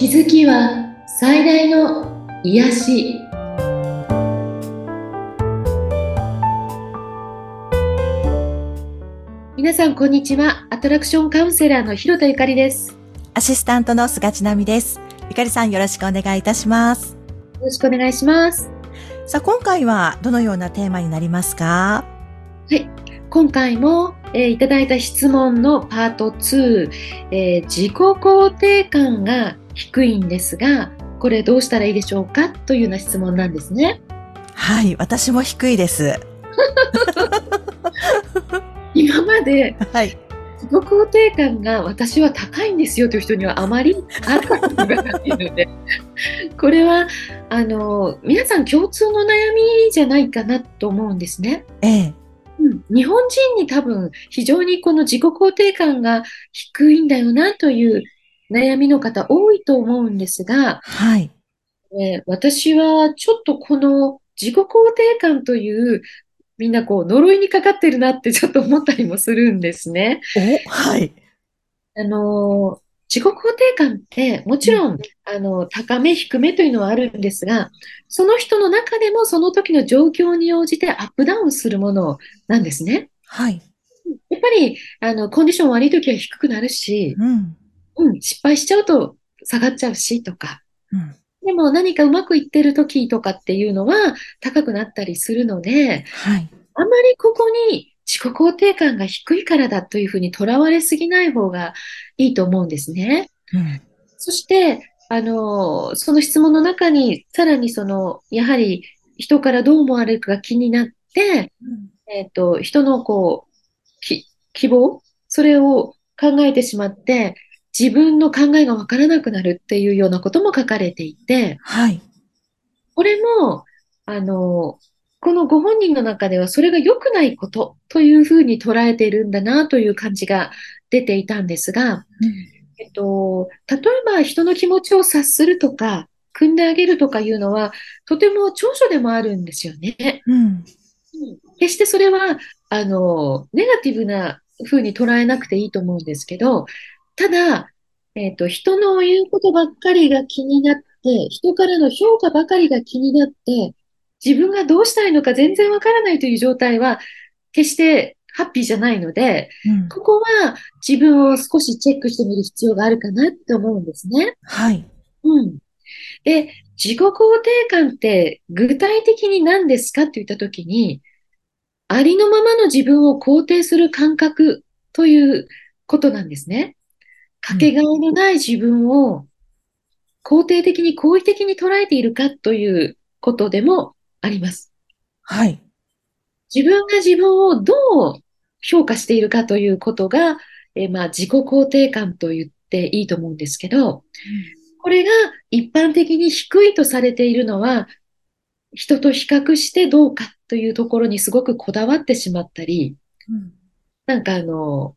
気づきは最大の癒し。皆さんこんにちは。アトラクションカウンセラーの広田ゆかりです。アシスタントの菅千奈美です。ゆかりさんよろしくお願いいたします。よろしくお願いします。さあ今回はどのようなテーマになりますか？はい。今回も、えー、いただいた質問のパート2、えー、自己肯定感が低いんですが、これどうしたらいいでしょうかというような質問なんですね。はい、私も低いです。今まで、はい、自己肯定感が私は高いんですよという人にはあまりあったことがないので、これはあの皆さん共通の悩みじゃないかなと思うんですね。ええ。うん、日本人に多分非常にこの自己肯定感が低いんだよなという悩みの方多いと思うんですが、はい。えー、私はちょっとこの自己肯定感というみんなこう呪いにかかってるなってちょっと思ったりもするんですね。おはい。あの自己肯定感ってもちろん、あの高め低めというのはあるんですがその人の中でもその時の状況に応じてアップダウンするものなんですね。はい。やっぱりあのコンディション悪い時は低くなるし、うん、うん、失敗しちゃうと下がっちゃうしとか、うん、でも何かうまくいってる時とかっていうのは高くなったりするので、はい、あまりここに自己肯定感が低いからだというふうにとらわれすぎない方がいいと思うんですね。うん、そして、あの、その質問の中に、さらにその、やはり人からどう思われるかが気になって、うん、えっ、ー、と、人のこう、希望？それを考えてしまって、自分の考えがわからなくなるっていうようなことも書かれていて、はい。これも、あの、このご本人の中ではそれが良くないことというふうに捉えているんだなという感じが出ていたんですが、うん、えっと、例えば人の気持ちを察するとか、組んであげるとかいうのは、とても長所でもあるんですよね。うん、決してそれは、あの、ネガティブな風に捉えなくていいと思うんですけど、ただ、えっと、人の言うことばっかりが気になって、人からの評価ばかりが気になって、自分がどうしたいのか全然わからないという状態は、決してハッピーじゃないので、うん、ここは自分を少しチェックしてみる必要があるかなって思うんですね。はい。うん。で、自己肯定感って具体的に何ですかって言ったときに、ありのままの自分を肯定する感覚ということなんですね。かけがえのない自分を肯定的に好意的に捉えているかということでもあります。はい。自分が自分をどう評価しているかということが、えまあ、自己肯定感と言っていいと思うんですけど、うん、これが一般的に低いとされているのは、人と比較してどうかというところにすごくこだわってしまったり、うん、なんかあの、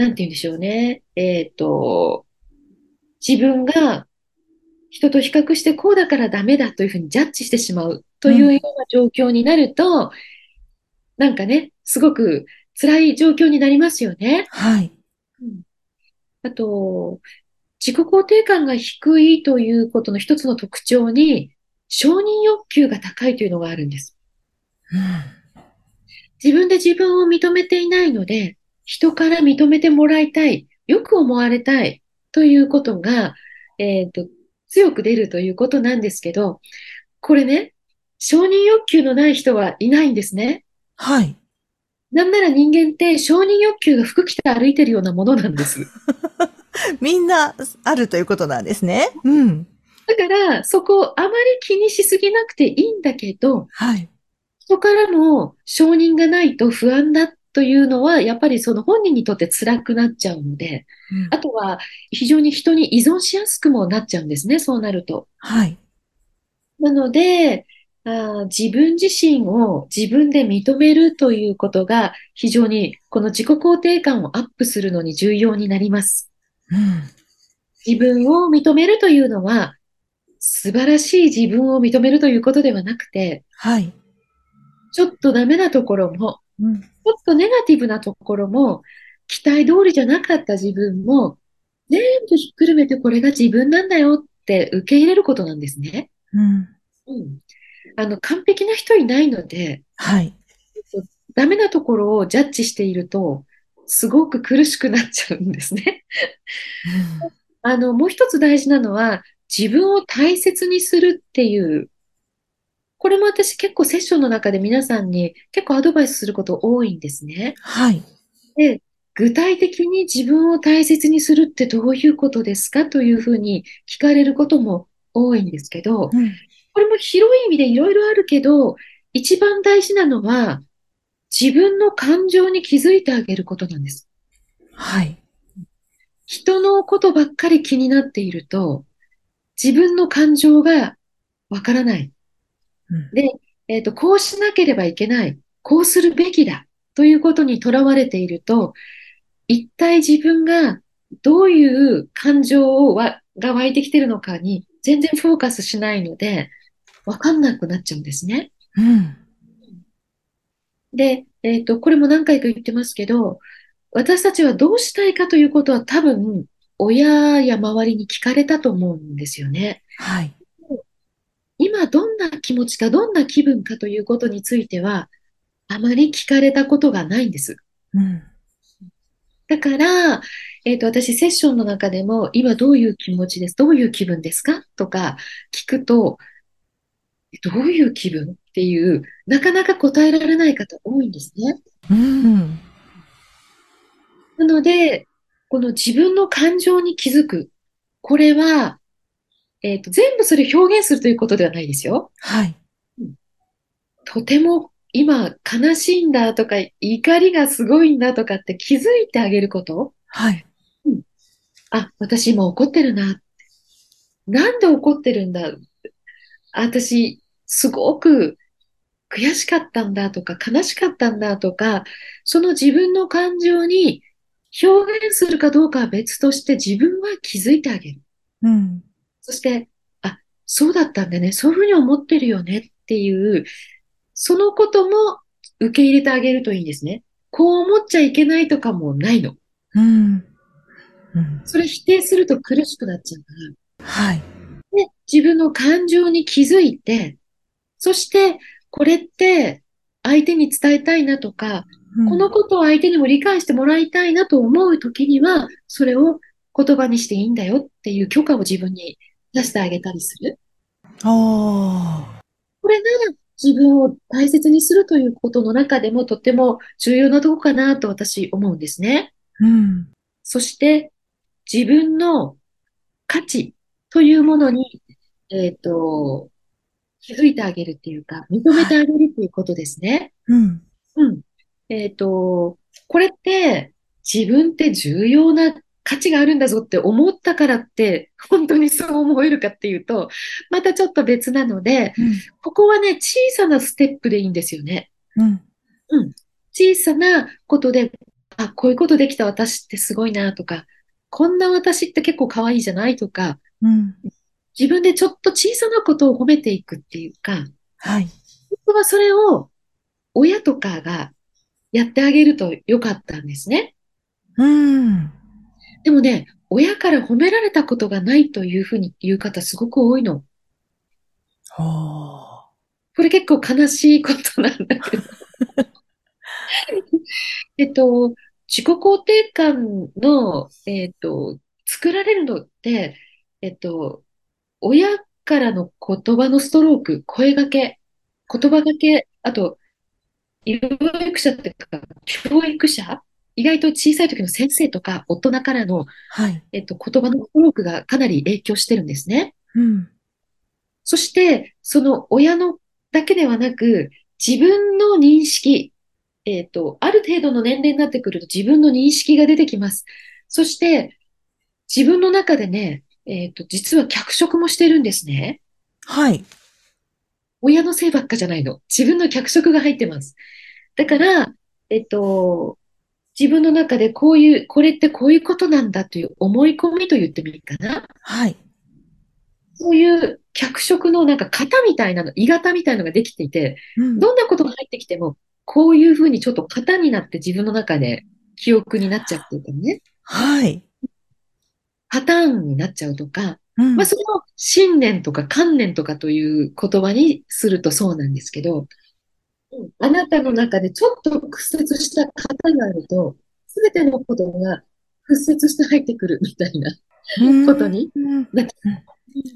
なんて言うんでしょうね。えっ、ー、と、自分が人と比較してこうだからダメだというふうにジャッジしてしまうというような状況になると、うん、なんかね、すごく辛い状況になりますよね。はい。うん、あと、自己肯定感が低いということの一つの特徴に、承認欲求が高いというのがあるんです。うん、自分で自分を認めていないので、人から認めてもらいたい、よく思われたいということが、えっ、ー、と、強く出るということなんですけど、これね、承認欲求のない人はいないんですね。はい。なんなら人間って承認欲求が服着て歩いてるようなものなんです。みんなあるということなんですね。うん。だから、そこあまり気にしすぎなくていいんだけど、はい。人からの承認がないと不安だというのは、やっぱりその本人にとって辛くなっちゃうので、うん、あとは非常に人に依存しやすくもなっちゃうんですね、そうなると。はい。なので、あ自分自身を自分で認めるということが非常にこの自己肯定感をアップするのに重要になります。うん、自分を認めるというのは素晴らしい自分を認めるということではなくて、はい。ちょっとダメなところも、うん、ちょっとネガティブなところも、期待通りじゃなかった自分も全部ひっくるめてこれが自分なんだよって受け入れることなんですね。うん。うん。あの、完璧な人いないので、はい。ダメなところをジャッジしていると、すごく苦しくなっちゃうんですね。あの、もう一つ大事なのは、自分を大切にするっていう、これも私結構セッションの中で皆さんに結構アドバイスすること多いんですね。はい。で、具体的に自分を大切にするってどういうことですかというふうに聞かれることも多いんですけど、うん、これも広い意味でいろいろあるけど、一番大事なのは、自分の感情に気づいてあげることなんです。はい。人のことばっかり気になっていると、自分の感情がわからない。うん、で、えっ、ー、と、こうしなければいけない。こうするべきだ。ということにとらわれていると、一体自分がどういう感情をわが湧いてきてるのかに全然フォーカスしないので、わかんなくなっちゃうんですね。うん。で、えっ、ー、と、これも何回か言ってますけど、私たちはどうしたいかということは多分、親や周りに聞かれたと思うんですよね。はい。今どんな気持ちか、どんな気分かということについては、あまり聞かれたことがないんです。うん。だから、えっ、ー、と、私、セッションの中でも、今どういう気持ちです、どういう気分ですか？とか聞くと、どういう気分っていう、なかなか答えられない方多いんですね。うん。なので、この自分の感情に気づく。これは、えっ、ー、と、全部それ表現するということではないですよ。はい。とても今悲しいんだとか、怒りがすごいんだとかって気づいてあげること。はい。うん、あ、私今怒ってるな。なんで怒ってるんだ私、すごく悔しかったんだとか、悲しかったんだとか、その自分の感情に表現するかどうかは別として自分は気づいてあげる。うん。そして、あ、そうだったんだね。そういうふうに思ってるよねっていう、そのことも受け入れてあげるといいんですね。こう思っちゃいけないとかもないの。うん。うん、それ否定すると苦しくなっちゃうから。はい。で、自分の感情に気づいて、そして、これって相手に伝えたいなとか、うん、このことを相手にも理解してもらいたいなと思うときには、それを言葉にしていいんだよっていう許可を自分に出してあげたりする？おこれなら自分を大切にするということの中でもとても重要なとこかなと私思うんですね。うん。そして自分の価値というものに、えっ、ー、と、気づいてあげるっていうか、認めてあげるっていうことですね。うん。うん。えっ、ー、と、これって自分って重要な価値があるんだぞって思ったからって、本当にそう思えるかっていうと、またちょっと別なので、うん、ここはね、小さなステップでいいんですよね。うん。うん。小さなことで、あ、こういうことできた私ってすごいなとか、こんな私って結構可愛いじゃないとか、うん、自分でちょっと小さなことを褒めていくっていうか、はい。本当はそれを親とかがやってあげるとよかったんですね。うん。でもね、親から褒められたことがないというふうに言う方すごく多いの。これ結構悲しいことなんだけど。えっと、自己肯定感の、えっと、作られるのって、えっと、親からの言葉のストローク、声掛け、言葉がけ、あと、教育者っていうか、教育者意外と小さい時の先生とか大人からの、はい、えっと、言葉の多くがかなり影響してるんですね。うん。そして、その親のだけではなく、自分の認識、えっと、ある程度の年齢になってくると自分の認識が出てきます。そして、自分の中でね、えっと、実は脚色もしてるんですね。はい。親のせいばっかじゃないの。自分の脚色が入ってます。だから、えっと、自分の中でこういう、これってこういうことなんだという思い込みと言ってもいいかな。はい。そういう脚色のなんか型みたいなの、鋳型みたいなのができていて、うん、どんなことが入ってきても、こういうふうにちょっと型になって自分の中で記憶になっちゃってるかね。はい。パターンになっちゃうとか、うんまあ、それを信念とか観念とかという言葉にするとそうなんですけど、うんあなたの中でちょっと屈折した型があると、すべてのことが屈折して入ってくるみたいなことにうんなって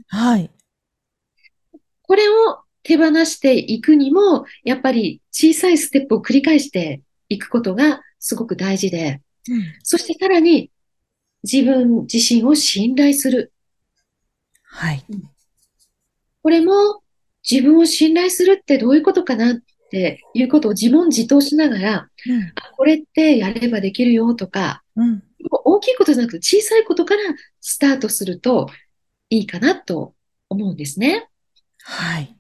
はい。これを手放していくにも、やっぱり小さいステップを繰り返していくことがすごく大事で、そしてさらに自分自身を信頼する。はい。これも自分を信頼するってどういうことかなっていうことを自問自答しながら、あこれってやればできるよとか、うん。うん。大きいことじゃなくて小さいことからスタートするといいかなと思うんですね。はい。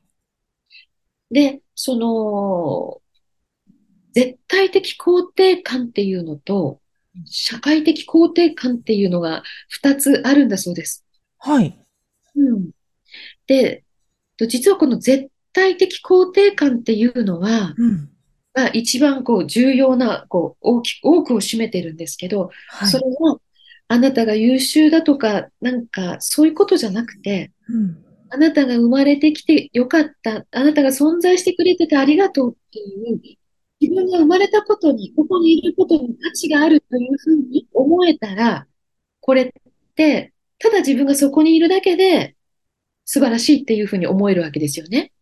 で、その、絶対的肯定感っていうのと、社会的肯定感っていうのが二つあるんだそうです。はい。うん。で、と実はこの絶対的肯定感っていうのは、うん。まあ、一番こう重要な、こう、大き、多くを占めてるんですけど、はい。それは、あなたが優秀だとか、なんか、そういうことじゃなくて、うん。あなたが生まれてきてよかった。あなたが存在してくれててありがとうっていう、自分が生まれたことに、ここにいることに価値があるというふうに思えたら、これって、ただ自分がそこにいるだけで素晴らしいっていうふうに思えるわけですよね。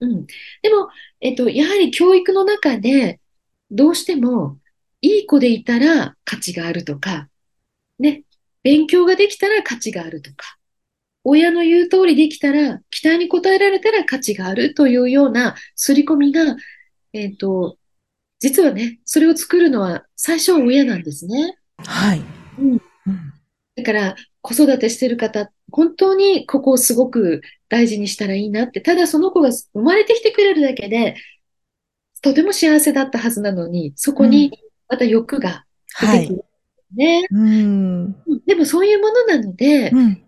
うん。でも、えっと、やはり教育の中で、どうしても、いい子でいたら価値があるとか、ね、勉強ができたら価値があるとか、親の言う通りできたら、期待に応えられたら価値があるというような刷り込みが、えっと、実はね、それを作るのは最初は親なんですね。はい。うん。うん。だから、子育てしてる方、本当にここをすごく大事にしたらいいなって、ただその子が生まれてきてくれるだけで、とても幸せだったはずなのに、そこにまた欲がはい。出てくるね。うん。うんでもそういうものなので、うん。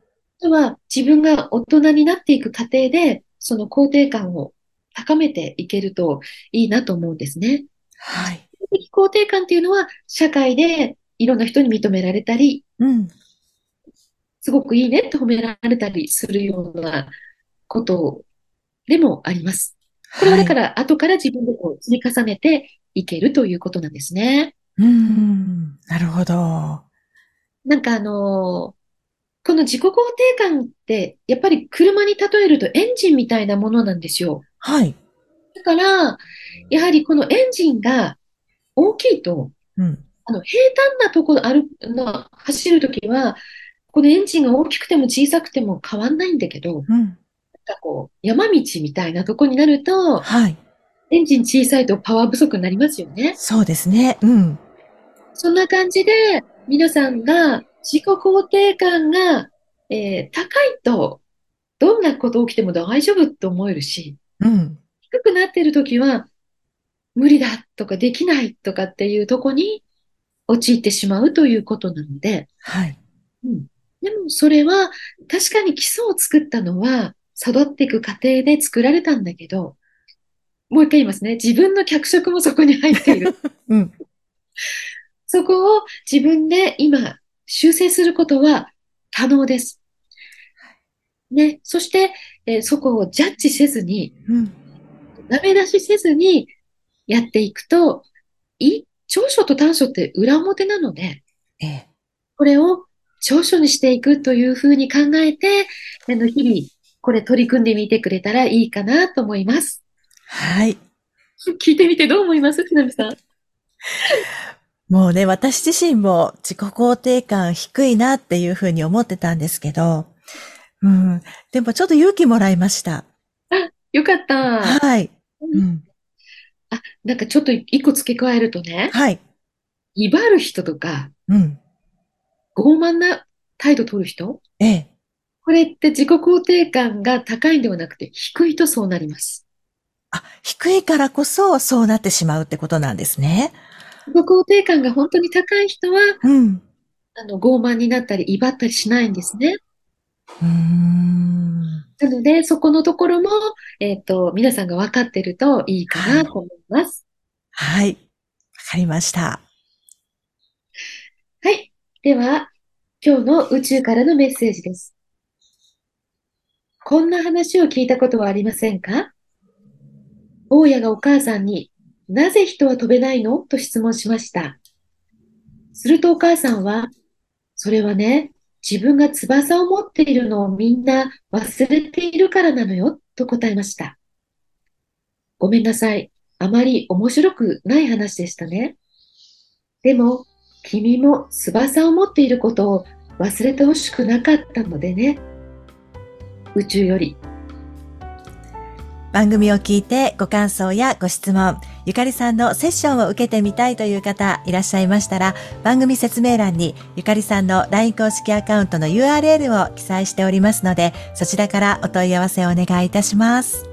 は自分が大人になっていく過程で、その肯定感を高めていけるといいなと思うんですね。はい。肯定感っていうのは、社会でいろんな人に認められたり、うん。すごくいいねって褒められたりするようなことでもあります。これはだから後から自分でこう積み重ねていけるということなんですね。うん。なるほど。なんかあのーこの自己肯定感って、やっぱり車に例えるとエンジンみたいなものなんですよ。はい。だから、やはりこのエンジンが大きいと、うん。あの、平坦なところ歩くの、走るときは、このエンジンが大きくても小さくても変わんないんだけど、うん。なんかこう、山道みたいなとこになると、はい。エンジン小さいとパワー不足になりますよね。そうですね。うん。そんな感じで、皆さんが自己肯定感が、えー高いと、どんなこと起きても大丈夫って思えるし、うん。低くなってるときは、無理だとかできないとかっていうとこに陥ってしまうということなので、はい。うん。でもそれは確かに基礎を作ったのは育っていく過程で作られたんだけど、もう一回言いますね。自分の脚色もそこに入っている。うん。そこを自分で今修正することは可能です。ね。そして、えーそこをジャッジせずに、うん。ダメ出しせずにやっていくと、いい、長所と短所って裏表なので、ええ。これを長所にしていくというふうに考えて、あの、日々、これ取り組んでみてくれたらいいかなと思います。はい。聞いてみてどう思います？船見さん。もうね、私自身も自己肯定感低いなっていうふうに思ってたんですけど、うん。でもちょっと勇気もらいました。よかった。はい。うん。あ、なんかちょっと一個付け加えるとね、はい。威張る人とか、うん。傲慢な態度取る人、ええ。これって自己肯定感が高いんではなくて、低いとそうなります。あ、低いからこそそうなってしまうってことなんですね。自己肯定感が本当に高い人は、うん。あの、傲慢になったり、威張ったりしないんですね。うーん。なので、そこのところも、えっと、皆さんが分かってるといいかなと思います。はい。わかりました。はい。では、今日の宇宙からのメッセージです。こんな話を聞いたことはありませんか？大家がお母さんになぜ人は飛べないの？と質問しました。するとお母さんは、それはね、自分が翼を持っているのをみんな忘れているからなのよ、と答えました。ごめんなさい。あまり面白くない話でしたね。でも、君も翼を持っていることを忘れてほしくなかったのでね。宇宙より。番組を聞いてご感想やご質問、ゆかりさんのセッションを受けてみたいという方いらっしゃいましたら、番組説明欄にゆかりさんの LINE 公式アカウントの URL を記載しておりますので、そちらからお問い合わせをお願いいたします。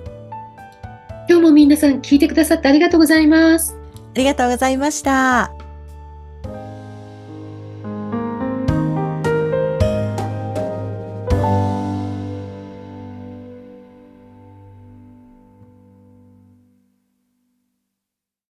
今日も皆さん聞いてくださってありがとうございます。ありがとうございました。